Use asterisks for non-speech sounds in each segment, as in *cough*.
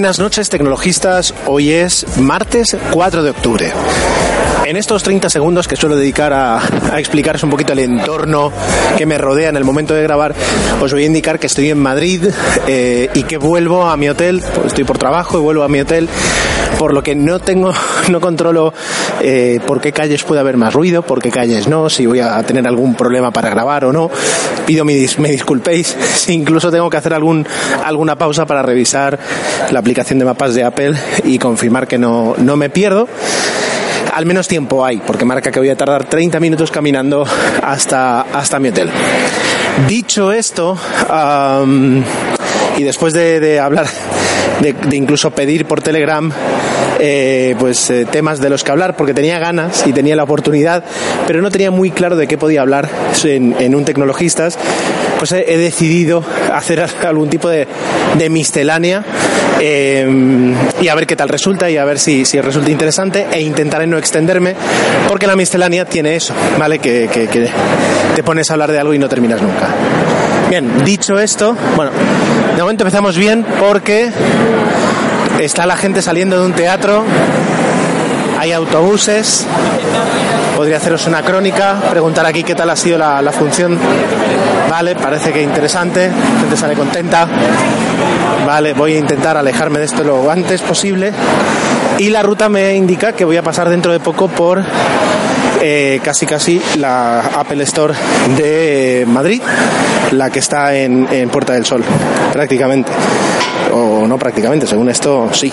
Buenas noches tecnologistas, hoy es martes 4 de octubre. En estos 30 segundos que suelo dedicar a, explicaros un poquito el entorno que me rodea en el momento de grabar, os voy a indicar que estoy en Madrid eh, y que vuelvo a mi hotel, pues estoy por trabajo y vuelvo a mi hotel, por lo que no tengo, no controlo eh, por qué calles puede haber más ruido, por qué calles no, si voy a tener algún problema para grabar o no. Pido me, me disculpéis *laughs* si incluso tengo que hacer alguna pausa para revisar la aplicación de mapas de Apple y confirmar que no, no me pierdo al menos tiempo hay, porque marca que voy a tardar 30 minutos caminando hasta, hasta mi hotel. Dicho esto, um, y después de, hablar, de, incluso pedir por Telegram, eh, pues eh, temas de los que hablar, porque tenía ganas y tenía la oportunidad, pero no tenía muy claro de qué podía hablar en, un Tecnologistas, pues he, decidido hacer algún tipo de, de miscelánea eh, y a ver qué tal resulta y a ver si, si resulta interesante e intentaré no extenderme porque la miscelánea tiene eso, ¿vale? Que, que, que te pones a hablar de algo y no terminas nunca. Bien, dicho esto, bueno, de momento empezamos bien porque está la gente saliendo de un teatro, hay autobuses, podría haceros una crónica, preguntar aquí qué tal ha sido la, función. Vale, parece que interesante, la gente sale contenta. Vale, voy a intentar alejarme de esto lo antes posible. Y la ruta me indica que voy a pasar dentro de poco por eh, casi casi la Apple Store de Madrid, la que está en, en Puerta del Sol, prácticamente o no prácticamente, según esto sí.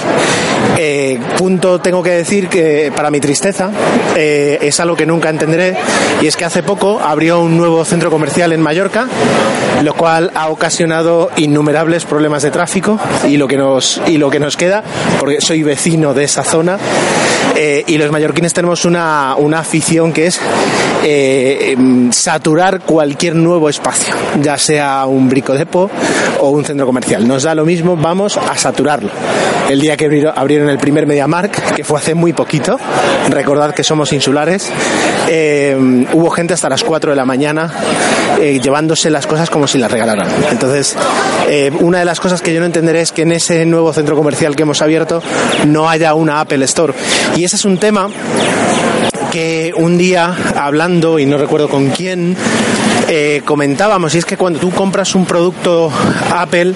Eh, punto tengo que decir que para mi tristeza eh, es algo que nunca entenderé y es que hace poco abrió un nuevo centro comercial en Mallorca, lo cual ha ocasionado innumerables problemas de tráfico y lo que nos y lo que nos queda, porque soy vecino de esa zona eh, y los mallorquines tenemos una, una afición que es eh, saturar cualquier nuevo espacio, ya sea un bricodepo o un centro comercial. Nos da lo mismo, vamos a saturarlo. El día que abrieron el primer MediaMark, que fue hace muy poquito, recordad que somos insulares, eh, hubo gente hasta las 4 de la mañana eh, llevándose las cosas como si las regalaran. Entonces, eh, una de las cosas que yo no entenderé es que en ese nuevo centro comercial que hemos abierto no haya una Apple Store. Y ese es un tema un día hablando y no recuerdo con quién eh, comentábamos y es que cuando tú compras un producto Apple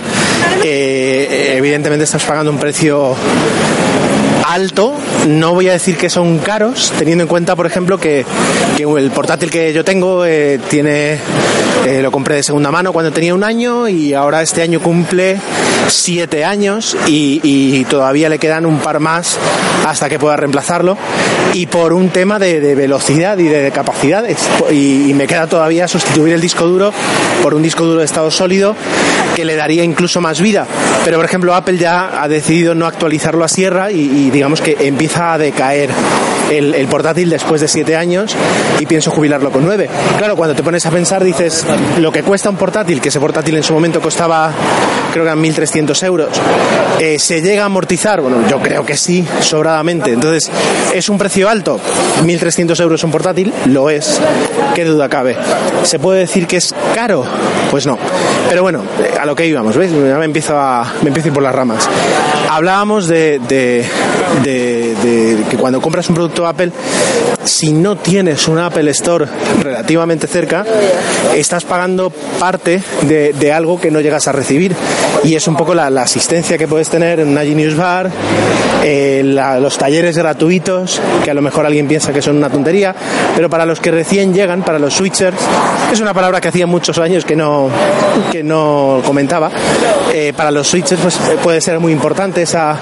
eh, evidentemente estás pagando un precio alto, no voy a decir que son caros, teniendo en cuenta, por ejemplo, que, que el portátil que yo tengo eh, tiene, eh, lo compré de segunda mano cuando tenía un año y ahora este año cumple siete años y, todavía le quedan un par más hasta que pueda reemplazarlo y por un tema de, velocidad y de, capacidades y, me queda todavía sustituir el disco duro por un disco duro de estado sólido que le daría incluso más vida. Pero, por ejemplo, Apple ya ha decidido no actualizarlo a sierra y digamos que empieza a decaer el, portátil después de siete años y pienso jubilarlo con nueve. Claro, cuando te pones a pensar dices, lo que cuesta un portátil, que ese portátil en su momento costaba, creo que eran 1.300 euros, eh, ¿se llega a amortizar? Bueno, yo creo que sí, sobradamente. Entonces, ¿es un precio alto? 1.300 euros un portátil, lo es. ¿Qué duda cabe? ¿Se puede decir que es caro? Pues no. Pero bueno, a lo que íbamos, ¿veis? Ya me empiezo a, me empiezo ir por las ramas. Hablábamos de que cuando compras un producto Apple, si no tienes un Apple Store relativamente cerca, estás pagando parte de, algo que no llegas a recibir. Y es un poco la, asistencia que puedes tener en una Genius Bar, eh, los talleres gratuitos, que a lo mejor alguien piensa que son una tontería, pero para los que recién llegan, para los switchers, es una palabra que hacía muchos años que no, que no comentaba, eh, para los switchers pues, puede ser muy importante esa,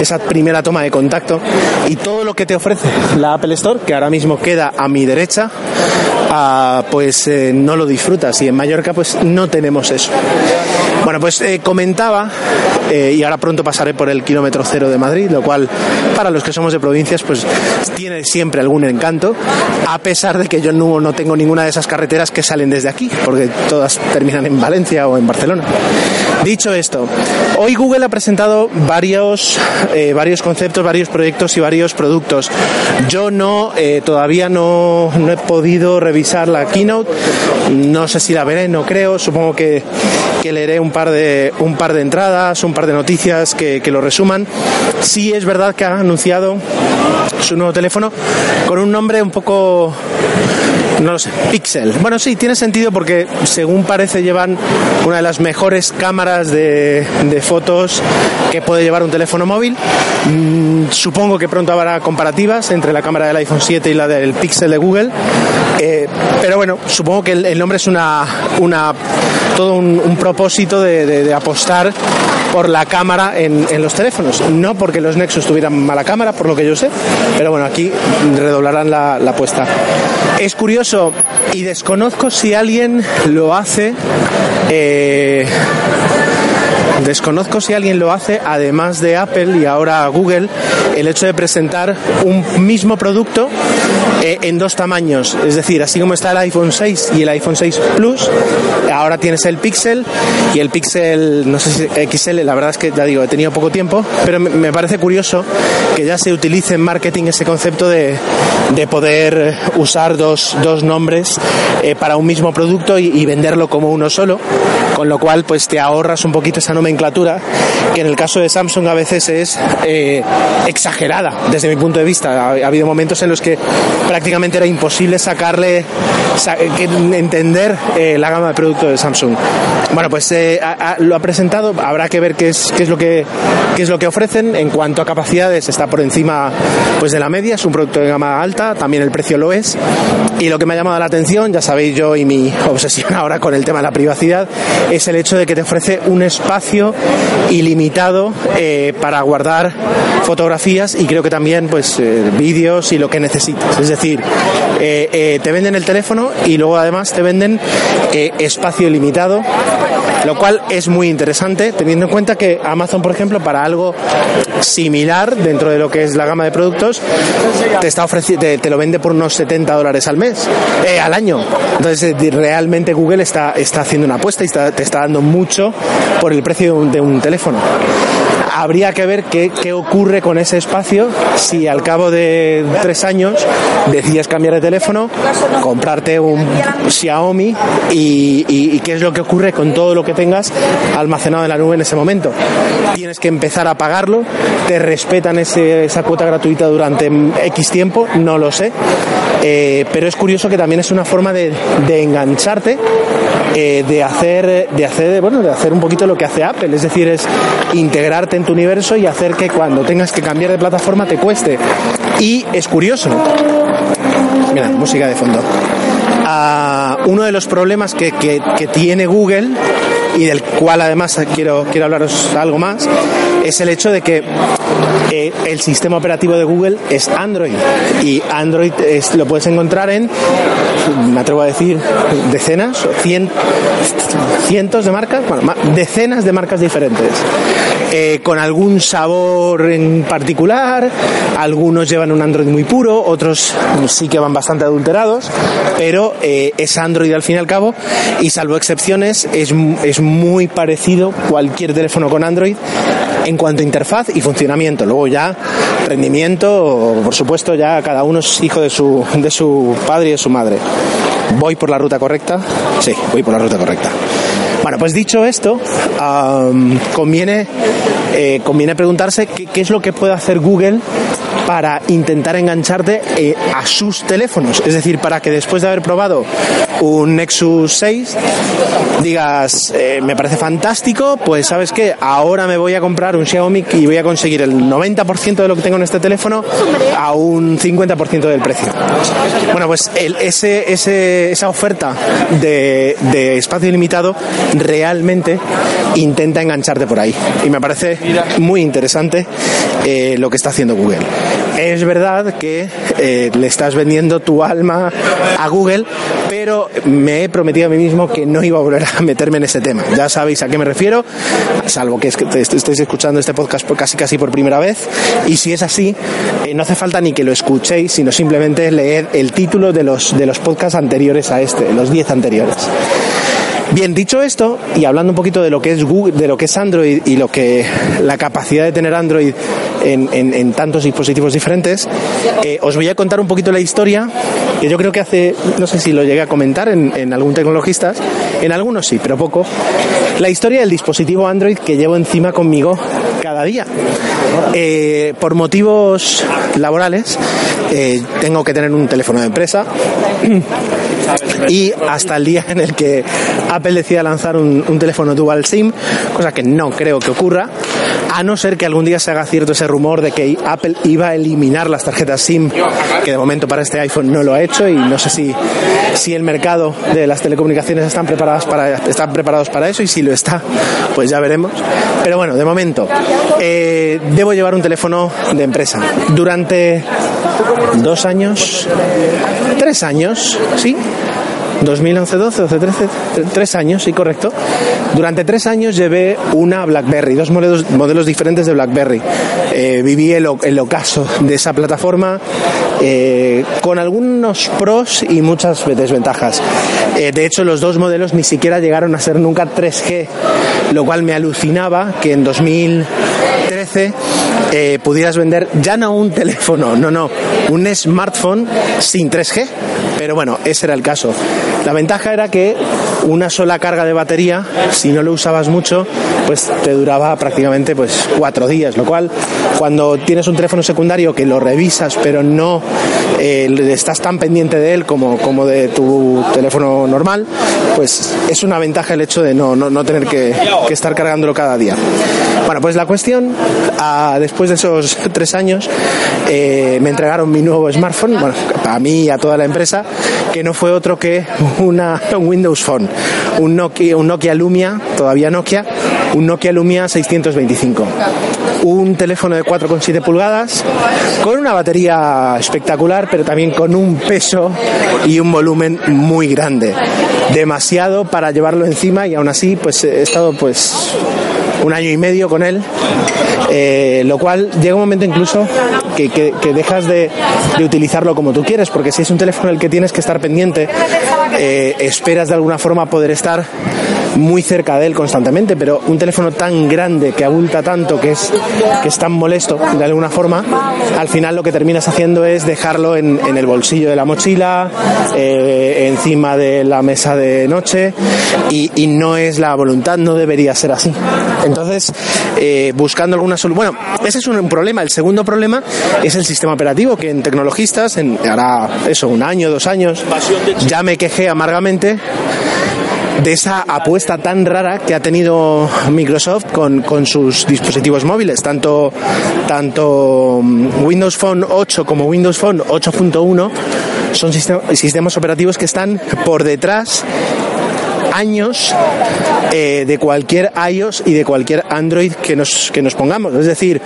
esa primera toma de contacto y todo lo que te ofrece la Apple Store, que ahora mismo queda a mi derecha, pues eh, no lo disfrutas y en Mallorca pues no tenemos eso. Bueno, pues eh, comentaba, eh, y ahora pronto pasaré por el kilómetro cero de Madrid, lo cual para los que somos de provincias pues tiene siempre algún encanto, a pesar de que yo no, no tengo ninguna de esas carreteras que salen desde aquí, porque todas terminan en Valencia o en Barcelona. Dicho esto, hoy Google ha presentado varios, varios conceptos, varios proyectos y varios productos. Yo no, todavía no, no he podido revisar la keynote. No sé si la veré, no creo. Supongo que, leeré un par de un par de entradas, un par de noticias que, lo resuman. Sí es verdad que ha anunciado su nuevo teléfono con un nombre un poco no lo sé, Pixel. Bueno, sí, tiene sentido porque según parece llevan una de las mejores cámaras de, de fotos que puede llevar un teléfono móvil. Mm, supongo que pronto habrá comparativas entre la cámara del iPhone 7 y la del Pixel de Google. Eh, pero bueno, supongo que el, nombre es una, una todo un, propósito de, apostar por la cámara en, en, los teléfonos. No porque los Nexus tuvieran mala cámara, por lo que yo sé, pero bueno, aquí redoblarán la, la apuesta. Es curioso y desconozco si alguien lo hace. Eh, Desconozco si alguien lo hace, además de Apple y ahora Google, el hecho de presentar un mismo producto eh, en dos tamaños. Es decir, así como está el iPhone 6 y el iPhone 6 Plus, ahora tienes el Pixel y el Pixel, no sé si XL, la verdad es que ya digo, he tenido poco tiempo, pero me parece curioso que ya se utilice en marketing ese concepto de, de poder usar dos, dos nombres eh, para un mismo producto y, y venderlo como uno solo, con lo cual pues te ahorras un poquito esa nomenclatura que en el caso de Samsung a veces es eh, exagerada desde mi punto de vista. Ha, ha, habido momentos en los que prácticamente era imposible sacarle, sa que, entender eh, la gama de productos de Samsung. Bueno, pues eh, lo ha presentado, habrá que ver qué es, qué es, lo que, qué es lo que ofrecen. En cuanto a capacidades, está por encima pues, de la media, es un producto de gama alta, también el precio lo es. Y lo que me ha llamado la atención, ya sabéis yo y mi *laughs* obsesión ahora con el tema de la privacidad, es el hecho de que te ofrece un espacio ilimitado eh, para guardar fotografías y creo que también pues eh, vídeos y lo que necesites. Es decir, eh, te venden el teléfono y luego además te venden espacio ilimitado, lo cual es muy interesante teniendo en cuenta que Amazon, por ejemplo, para algo similar dentro de lo que es la gama de productos, te está te, te lo vende por unos 70 dólares al mes, eh, al año. Entonces, realmente Google está, está haciendo una apuesta y está, te está dando mucho por el precio de un, de un teléfono habría que ver qué, qué, ocurre con ese espacio si al cabo de tres años decides cambiar de teléfono, comprarte un Xiaomi y, qué es lo que ocurre con todo lo que tengas almacenado en la nube en ese momento. Tienes que empezar a pagarlo, te respetan ese, esa cuota gratuita durante X tiempo, no lo sé, eh, pero es curioso que también es una forma de, engancharte eh, de hacer de hacer bueno de hacer un poquito lo que hace Apple. Es decir es integrarte en tu universo y hacer que cuando tengas que cambiar de plataforma te cueste. Y es curioso. Mira música de fondo. Uh, uno de los problemas que, que, que tiene Google y del cual además quiero, quiero hablaros algo más, es el hecho de que eh, el sistema operativo de Google es Android y Android es, lo puedes encontrar en, me atrevo a decir, decenas, cien, cientos de marcas, bueno, decenas de marcas diferentes. Eh, con algún sabor en particular, algunos llevan un Android muy puro, otros sí que van bastante adulterados, pero eh, es Android al fin y al cabo y salvo excepciones es, es muy parecido cualquier teléfono con Android en cuanto a interfaz y funcionamiento. Luego ya rendimiento, por supuesto, ya cada uno es hijo de su, de su padre y de su madre. ¿Voy por la ruta correcta? Sí, voy por la ruta correcta. Bueno, pues dicho esto, um, conviene, eh, conviene preguntarse qué, es lo que puede hacer Google para intentar engancharte eh, a sus teléfonos. Es decir, para que después de haber probado un Nexus 6 digas, eh, me parece fantástico, pues sabes que ahora me voy a comprar un Xiaomi y voy a conseguir el 90% de lo que tengo en este teléfono a un 50% del precio. Bueno, pues el, ese, ese, esa oferta de, de espacio ilimitado realmente intenta engancharte por ahí. Y me parece muy interesante eh, lo que está haciendo Google. Es verdad que eh, le estás vendiendo tu alma a Google, pero me he prometido a mí mismo que no iba a volver a meterme en ese tema. Ya sabéis a qué me refiero, salvo que, es que estéis escuchando este podcast casi casi por primera vez. Y si es así, eh, no hace falta ni que lo escuchéis, sino simplemente leed el título de los, de los podcasts anteriores a este, los 10 anteriores. Bien, dicho esto, y hablando un poquito de lo que es Google, de lo que es Android y lo que la capacidad de tener Android en, tantos dispositivos diferentes, eh, os voy a contar un poquito la historia que yo creo que hace, no sé si lo llegué a comentar en, en algún tecnologista, en algunos sí, pero poco, la historia del dispositivo Android que llevo encima conmigo cada día. Eh, por motivos laborales, eh, tengo que tener un teléfono de empresa y hasta el día en el que Apple decida lanzar un, teléfono dual SIM, cosa que no creo que ocurra, a no ser que algún día se haga cierto ese rumor de que Apple iba a eliminar las tarjetas SIM, que de momento para este iPhone no lo ha hecho y no sé si, si el mercado de las telecomunicaciones están preparados para, están preparados para eso y si lo está, pues ya veremos. Pero bueno, de momento, eh, debo llevar un teléfono de empresa. Durante dos años, tres años, ¿sí? 2011, 12, 12, 13, tres años, sí, correcto. Durante tres años llevé una BlackBerry, dos modelos, modelos diferentes de BlackBerry. Eh, viví el, ocaso de esa plataforma eh, con algunos pros y muchas desventajas. Eh, de hecho, los dos modelos ni siquiera llegaron a ser nunca 3G, lo cual me alucinaba que en 2013 eh, pudieras vender ya no un teléfono, no, no, un smartphone sin 3G. Pero bueno, ese era el caso. La ventaja era que una sola carga de batería, si no lo usabas mucho, pues te duraba prácticamente pues cuatro días, lo cual cuando tienes un teléfono secundario que lo revisas pero no eh, estás tan pendiente de él como, como de tu teléfono normal, pues es una ventaja el hecho de no, no, no tener que, estar cargándolo cada día. Bueno, pues la cuestión, a, después de esos *laughs* tres años, eh, me entregaron mi nuevo smartphone, bueno, a mí y a toda la empresa, que no fue otro que una, un *laughs* Windows Phone, un Nokia, un Nokia Lumia, todavía Nokia, un Nokia Lumia 625. Un teléfono de 4,7 pulgadas, con una batería espectacular, pero también con un peso y un volumen muy grande. Demasiado para llevarlo encima y aún así pues he estado pues un año y medio con él, eh, lo cual llega un momento incluso que, que, dejas de, de, utilizarlo como tú quieres, porque si es un teléfono el que tienes que estar pendiente, eh, esperas de alguna forma poder estar muy cerca de él constantemente, pero un teléfono tan grande que abulta tanto, que es, que es tan molesto de alguna forma, al final lo que terminas haciendo es dejarlo en, el bolsillo de la mochila, eh, encima de la mesa de noche, y, y, no es la voluntad, no debería ser así. Entonces, eh, buscando alguna solución. Bueno, ese es un problema. El segundo problema es el sistema operativo, que en tecnologistas, en, hará eso, un año, dos años, ya me quejé amargamente de esa apuesta tan rara que ha tenido Microsoft con, con sus dispositivos móviles, tanto, tanto Windows Phone 8 como Windows Phone 8.1 son sistema, sistemas operativos que están por detrás años eh, de cualquier iOS y de cualquier Android que nos, que nos pongamos. Es decir,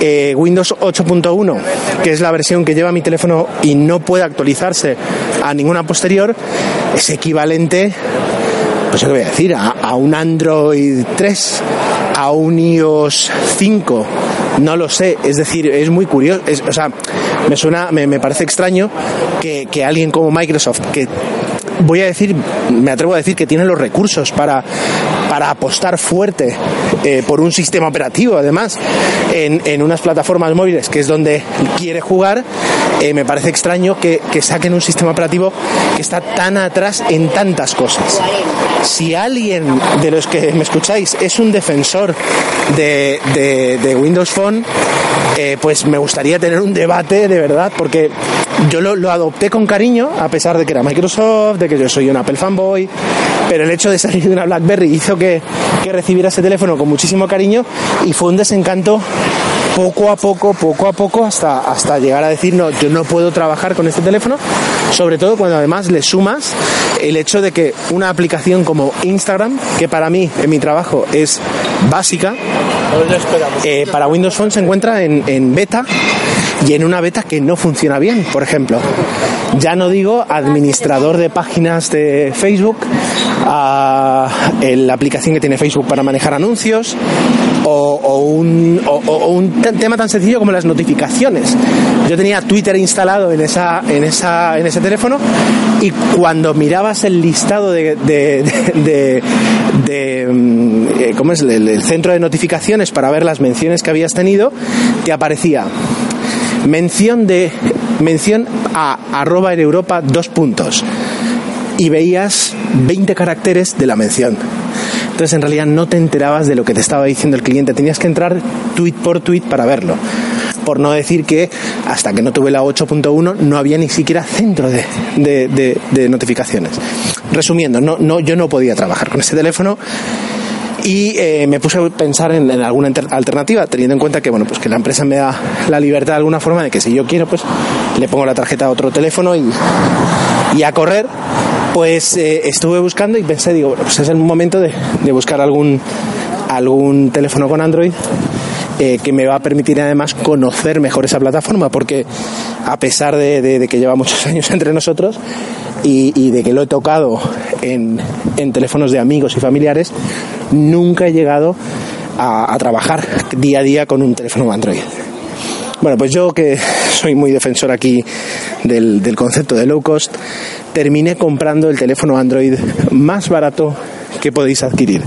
eh, Windows 8.1, que es la versión que lleva mi teléfono y no puede actualizarse a ninguna posterior, es equivalente pues yo voy a decir, a, a, un Android 3, a un iOS 5, no lo sé, es decir, es muy curioso, es, o sea, me suena, me, me parece extraño que, que, alguien como Microsoft, que voy a decir, me atrevo a decir que tiene los recursos para, para apostar fuerte eh, por un sistema operativo, además, en, en, unas plataformas móviles, que es donde quiere jugar, eh, me parece extraño que, que, saquen un sistema operativo que está tan atrás en tantas cosas. Si alguien de los que me escucháis es un defensor de, de, de Windows Phone, eh, pues me gustaría tener un debate de verdad, porque yo lo, lo, adopté con cariño, a pesar de que era Microsoft, de que yo soy un Apple fanboy, pero el hecho de salir de una BlackBerry hizo que, que recibiera ese teléfono con muchísimo cariño y fue un desencanto poco a poco, poco a poco, hasta, hasta llegar a decir, no, yo no puedo trabajar con este teléfono, sobre todo cuando además le sumas el hecho de que una aplicación como Instagram, que para mí, en mi trabajo, es básica, eh, para Windows Phone se encuentra en, en beta y en una beta que no funciona bien, por ejemplo. Ya no digo administrador de páginas de Facebook, la aplicación que tiene Facebook para manejar anuncios, o, un, tema tan sencillo como las notificaciones. Yo tenía Twitter instalado en, esa, en, esa, en ese teléfono y cuando mirabas el listado de, de, de, de ¿cómo es? El centro de notificaciones para ver las menciones que habías tenido, te aparecía mención de mención a arroba en Europa dos puntos y veías 20 caracteres de la mención. Entonces en realidad no te enterabas de lo que te estaba diciendo el cliente, tenías que entrar tweet por tweet para verlo. Por no decir que hasta que no tuve la 8.1 no había ni siquiera centro de, de, notificaciones. Resumiendo, no, no, yo no podía trabajar con ese teléfono y eh, me puse a pensar en, alguna alternativa, teniendo en cuenta que bueno, pues que la empresa me da la libertad de alguna forma de que si yo quiero, pues le pongo la tarjeta a otro teléfono y, y a correr. Pues eh, estuve buscando y pensé, digo, pues es el momento de, buscar algún, algún teléfono con Android eh, que me va a permitir además conocer mejor esa plataforma, porque a pesar de, que lleva muchos *laughs* años entre nosotros y, de que lo he tocado en, en, teléfonos de amigos y familiares, nunca he llegado a, trabajar día a día con un teléfono Android. Bueno, pues yo que *laughs* soy muy defensor aquí del, del, concepto de low cost, terminé comprando el teléfono Android más barato que podéis adquirir.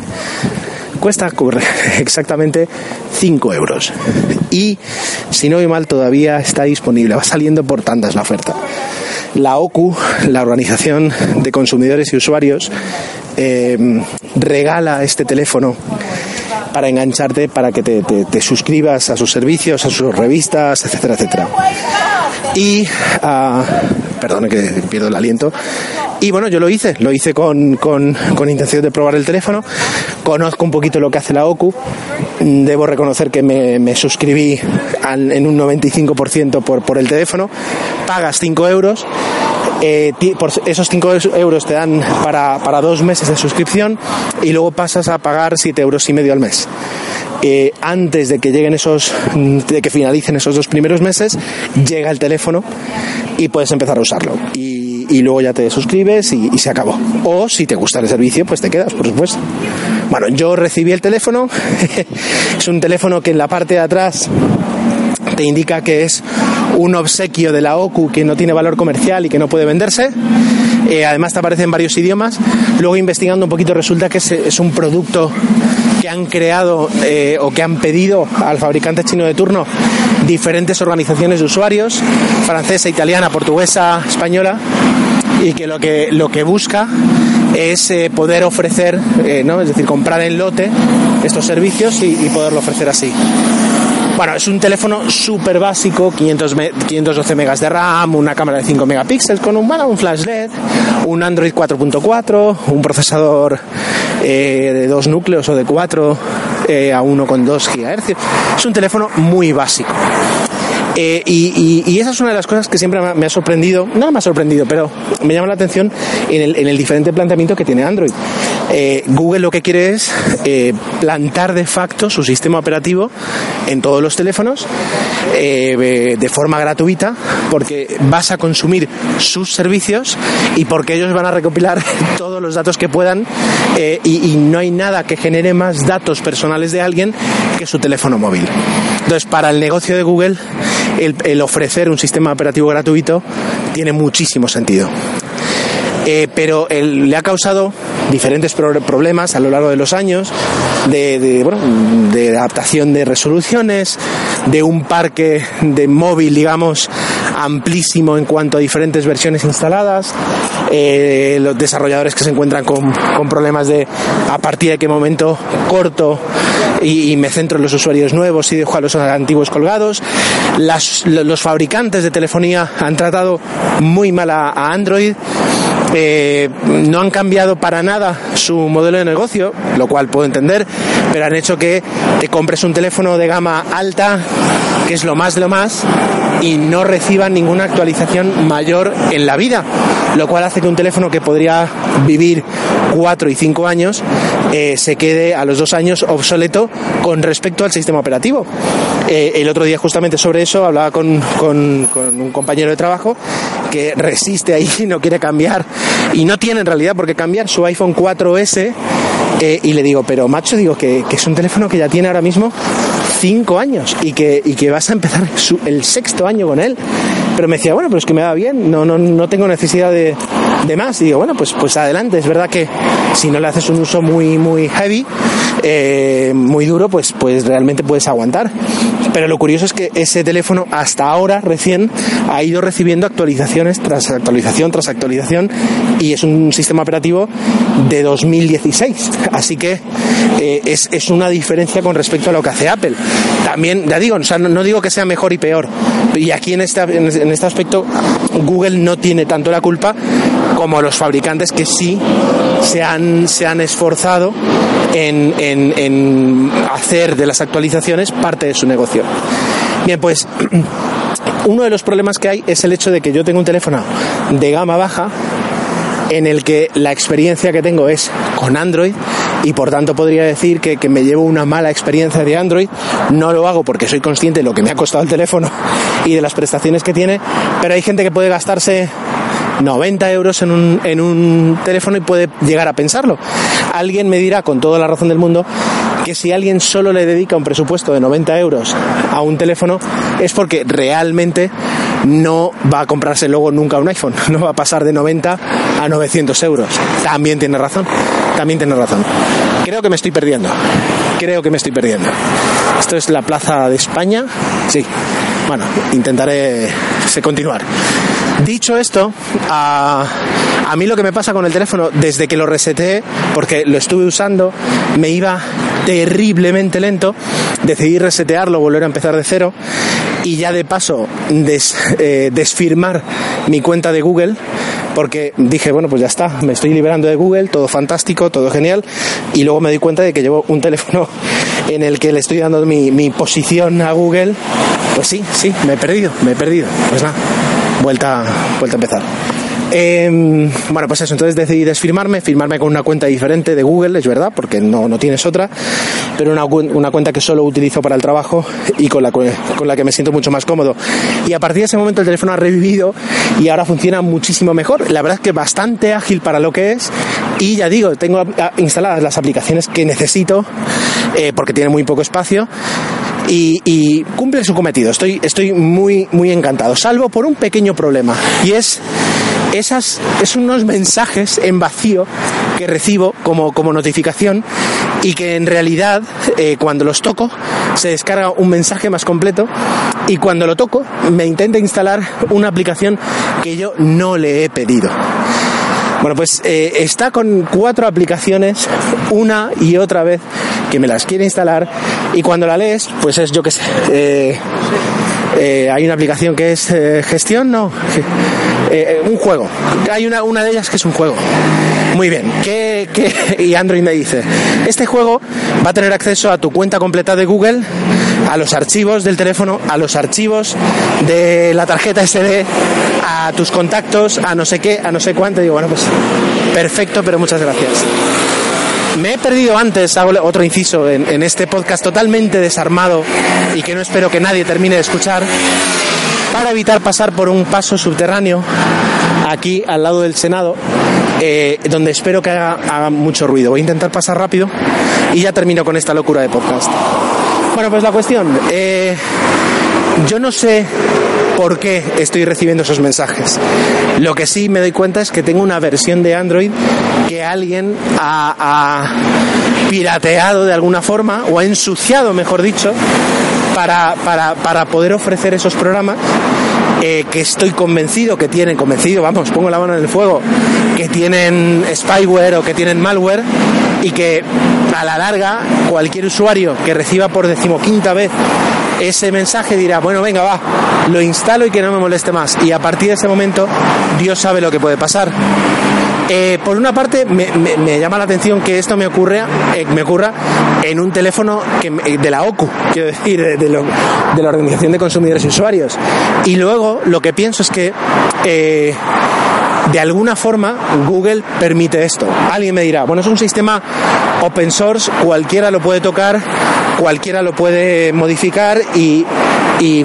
Cuesta *laughs* exactamente 5 euros. Y si no voy mal, todavía está disponible. Va saliendo por tantas la oferta. La OCU, la Organización de Consumidores y Usuarios, eh, regala este teléfono para engancharte, para que te, suscribas a sus servicios, a sus revistas, etcétera, etcétera. Y, uh, que pierdo el aliento. Y bueno, yo lo hice, lo hice con, con, con, intención de probar el teléfono. Conozco un poquito lo que hace la OCU. Debo reconocer que me, me suscribí en un 95% por, por el teléfono. Pagas 5 euros eh, por esos 5 euros te dan para, para, dos meses de suscripción y luego pasas a pagar 7 euros y medio al mes. Eh, antes de que lleguen esos, de que finalicen esos dos primeros meses, llega el teléfono y puedes empezar a usarlo. Y, y luego ya te suscribes y, y, se acabó. O si te gusta el servicio, pues te quedas, por supuesto. Bueno, yo recibí el teléfono. *laughs* es un teléfono que en la parte de atrás te indica que es un obsequio de la OCU que no tiene valor comercial y que no puede venderse. Eh, además te aparece en varios idiomas. Luego investigando un poquito resulta que es, un producto que han creado eh, o que han pedido al fabricante chino de turno diferentes organizaciones de usuarios, francesa, italiana, portuguesa, española, y que lo que, lo que busca es eh, poder ofrecer, ¿no? es decir, comprar en lote estos servicios y poderlo ofrecer así. Bueno, es un teléfono súper básico, 512 megas de RAM, una cámara de 5 megapíxeles con un, un flash LED, un Android 4.4, un procesador eh, de dos núcleos o de cuatro eh, a 1,2 GHz. Es un teléfono muy básico. Eh, y, esa es una de las cosas que siempre me ha sorprendido, no me ha sorprendido, pero me llama la atención en el diferente planteamiento que tiene Android. Eh, Google lo que quiere es eh, plantar de facto su sistema operativo en todos los teléfonos de forma gratuita porque vas a consumir sus servicios y porque ellos van a recopilar *laughs* todos los datos que puedan y, no hay nada que genere más datos personales de alguien que su teléfono móvil. Entonces, para el negocio de Google, el, ofrecer un sistema operativo gratuito tiene muchísimo sentido. Eh, pero le ha causado diferentes problemas a lo largo de los años de, de, adaptación de resoluciones, de un parque de móvil, digamos, amplísimo en cuanto a diferentes versiones instaladas, eh, los desarrolladores que se encuentran con, con, problemas de a partir de qué momento corto y, me centro en los usuarios nuevos y dejo a los antiguos colgados. los fabricantes de telefonía han tratado muy mal a, Android. Eh, no han cambiado para nada su modelo de negocio, lo cual puedo entender, pero han hecho que te compres un teléfono de gama alta, que es lo más de lo más, y no reciban ninguna actualización mayor en la vida, lo cual hace que un teléfono que podría vivir cuatro y cinco años eh, se quede a los dos años obsoleto con respecto al sistema operativo. Eh, el otro día justamente sobre eso hablaba con, con, un compañero de trabajo que resiste ahí y *laughs* no quiere cambiar y no tiene en realidad por qué cambiar su iPhone 4S eh, y le digo, pero macho, digo que, que, es un teléfono que ya tiene ahora mismo cinco años y que, y que vas a empezar el sexto año con él. Pero me decía, bueno, pero es que me va bien, no, no, no tengo necesidad de, de más. Y digo, bueno, pues, pues adelante. Es verdad que si no le haces un uso muy, muy heavy, eh, muy duro, pues, pues realmente puedes aguantar. Pero lo curioso es que ese teléfono hasta ahora recién ha ido recibiendo actualizaciones tras actualización tras actualización y es un sistema operativo de 2016. Así que eh, es, es, una diferencia con respecto a lo que hace Apple. También, ya digo, o sea, no, digo que sea mejor y peor. Y aquí en este, en este aspecto Google no tiene tanto la culpa como los fabricantes que sí se han, se han esforzado en, en, en hacer de las actualizaciones parte de su negocio. Bien, pues *clears throat* uno de los problemas que hay es el hecho de que yo tengo un teléfono de gama baja en el que la experiencia que tengo es con Android y por tanto podría decir que, que, me llevo una mala experiencia de Android. No lo hago porque soy consciente de lo que me ha costado el teléfono y de las prestaciones que tiene, pero hay gente que puede gastarse 90 euros en un, en un teléfono y puede llegar a pensarlo. Alguien me dirá con toda la razón del mundo que si alguien solo le dedica un presupuesto de 90 euros a un teléfono es porque realmente no va a comprarse luego nunca un iPhone, *laughs* no va a pasar de 90 a 900 euros. También tiene razón, también tiene razón. Creo que me estoy perdiendo, creo que me estoy perdiendo. Esto es la Plaza de España, sí. Bueno, intentaré continuar. Dicho esto, a, a, mí lo que me pasa con el teléfono desde que lo reseté, porque lo estuve usando, me iba terriblemente lento, decidí resetearlo, volver a empezar de cero y ya de paso eh, desfirmar mi cuenta de Google porque dije, bueno, pues ya está, me estoy liberando de Google, todo fantástico, todo genial, y luego me di cuenta de que llevo un teléfono *laughs* en el que le estoy dando mi, mi posición a Google, pues sí, sí, me he perdido, me he perdido, pues nada, vuelta, vuelta a empezar. Em, bueno, pues eso, entonces decidí desfirmarme, firmarme con una cuenta diferente de Google, es verdad, porque no, no tienes otra, pero una, una cuenta que solo utilizo para el trabajo y con la, con la que me siento mucho más cómodo. Y a partir de ese momento el teléfono ha revivido y ahora funciona muchísimo mejor. La verdad es que bastante ágil para lo que es y ya digo, tengo instaladas las aplicaciones que necesito eh, porque tiene muy poco espacio. Y, y, cumple su cometido. Estoy, estoy muy, muy encantado, salvo por un pequeño problema, y es esas, es unos mensajes en vacío que recibo como, como notificación y que en realidad eh, cuando los toco se descarga un mensaje más completo y cuando lo toco me intenta instalar una aplicación que yo no le he pedido. Bueno, pues eh, está con cuatro aplicaciones una y otra vez que me las quiere instalar y cuando la lees, pues es yo que sé. Eh, eh, hay una aplicación que es eh, gestión, no, eh, un juego. Hay una, una de ellas que es un juego. Muy bien. ¿Qué, qué? *laughs* Y Android me dice, este juego va a tener acceso a tu cuenta completa de Google, a los archivos del teléfono, a los archivos de la tarjeta SD, a tus contactos, a no sé qué, a no sé cuánto. Y digo, bueno, pues perfecto, pero muchas gracias. Me he perdido antes, hago otro inciso, en, este podcast totalmente desarmado y que no espero que nadie termine de escuchar, para evitar pasar por un paso subterráneo aquí al lado del Senado, eh, donde espero que haga, mucho ruido. Voy a intentar pasar rápido y ya termino con esta locura de podcast. Bueno, pues la cuestión, eh, yo no sé por qué estoy recibiendo esos mensajes. Lo que sí me doy cuenta es que tengo una versión de Android que alguien ha, pirateado de alguna forma o ha ensuciado, mejor dicho, para, para, poder ofrecer esos programas eh, que estoy convencido que tienen, convencido, vamos, pongo la mano en el fuego, que tienen spyware o que tienen malware y que a la larga cualquier usuario que reciba por decimoquinta vez ese mensaje dirá, bueno, venga, va, lo instalo y que no me moleste más. Y a partir de ese momento, Dios sabe lo que puede pasar. Eh, por una parte, me, llama la atención que esto me ocurra, eh, me ocurra en un teléfono que, de la OCU, quiero decir, de, la Organización de Consumidores y Usuarios. Y luego, lo que pienso es que eh, de alguna forma Google permite esto. Alguien me dirá, bueno, es un sistema open source, cualquiera lo puede tocar, cualquiera lo puede modificar y,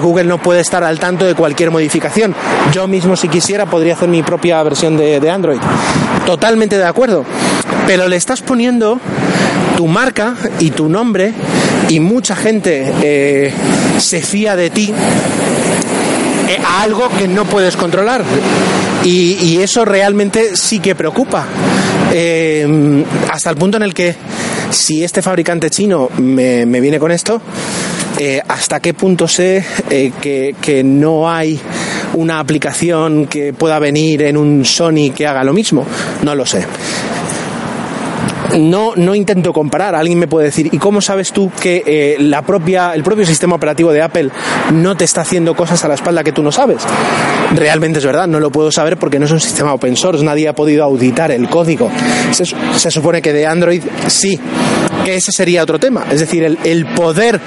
Google no puede estar al tanto de cualquier modificación. Yo mismo si quisiera podría hacer mi propia versión de, Android. Totalmente de acuerdo. Pero le estás poniendo tu marca y tu nombre y mucha gente eh, se fía de ti eh, a algo que no puedes controlar. Y, eso realmente sí que preocupa. Eh, hasta el punto en el que si este fabricante chino me, viene con esto, hasta qué punto sé que no hay una aplicación que pueda venir en un Sony que haga lo mismo. No lo sé no, no intento comparar. Alguien me puede decir, ¿y cómo sabes tú que eh, la propia, el propio sistema operativo de Apple no te está haciendo cosas a la espalda que tú no sabes? Realmente es verdad, no lo puedo saber porque no es un sistema open source, nadie ha podido auditar el código. Se, supone que de Android sí, que ese sería otro tema. Es decir, el poder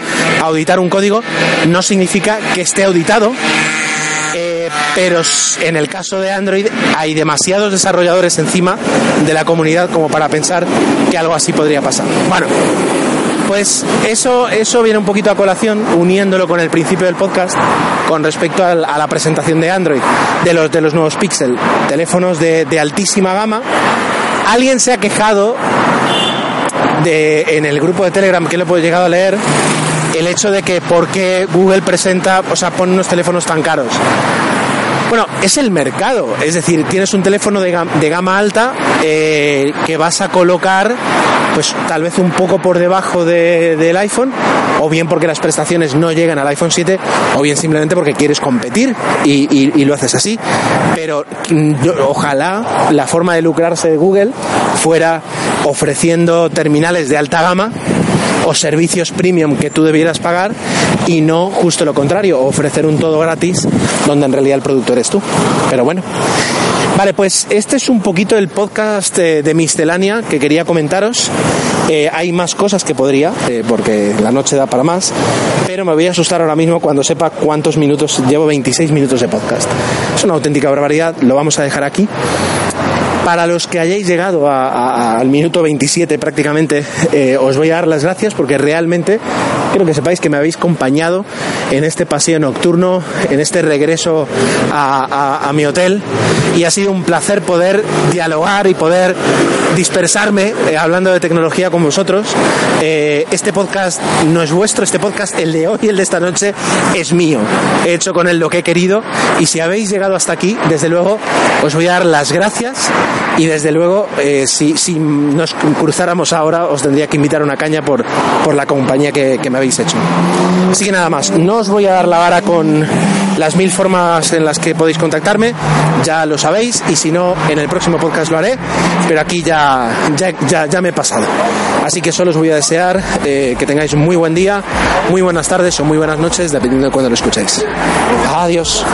auditar un código no significa que esté auditado pero en el caso de Android hay demasiados desarrolladores encima de la comunidad como para pensar que algo así podría pasar. Bueno, pues eso, eso viene un poquito a colación, uniéndolo con el principio del podcast, con respecto a la presentación de Android, de los, de los nuevos Pixel, teléfonos de, altísima gama. Alguien se ha quejado en el grupo de Telegram que lo he llegado a leer el hecho de que por qué Google presenta, o sea, pone unos teléfonos tan caros. Bueno, es el mercado, es decir, tienes un teléfono de, gama, alta eh, que vas a colocar pues tal vez un poco por debajo del iPhone, o bien porque las prestaciones no llegan al iPhone 7, o bien simplemente porque quieres competir y, lo haces así. Pero mm, ojalá la forma de lucrarse de Google fuera ofreciendo terminales de alta gama o servicios premium que tú debieras pagar y no justo lo contrario, ofrecer un todo gratis donde en realidad el producto eres tú. Pero bueno. Vale, pues este es un poquito el podcast de, de Miscelánea que quería comentaros. Eh, hay más cosas que podría, eh, porque la noche da para más, pero me voy a asustar ahora mismo cuando sepa cuántos minutos, llevo 26 minutos de podcast. Es una auténtica barbaridad, lo vamos a dejar aquí. Para los que hayáis llegado al minuto 27 prácticamente, eh, os voy a dar las gracias porque realmente quiero que sepáis que me habéis acompañado en este paseo nocturno, en este regreso a, mi hotel y ha sido un placer poder dialogar y poder dispersarme eh, hablando de tecnología con vosotros. Eh, este podcast no es vuestro, este podcast, el de hoy y el de esta noche, es mío. He hecho con él lo que he querido y si habéis llegado hasta aquí, desde luego os voy a dar las gracias y desde luego eh, si, si, nos cruzáramos ahora os tendría que invitar una caña por, por la compañía que, que, me habéis hecho. Así que nada más, no os voy a dar la vara con las mil formas en las que podéis contactarme, ya lo sabéis y si no en el próximo podcast lo haré, pero aquí ya, ya, ya, ya me he pasado. Así que solo os voy a desear eh, que tengáis un muy buen día, muy buenas tardes o muy buenas noches, dependiendo de cuándo lo escuchéis. Adiós.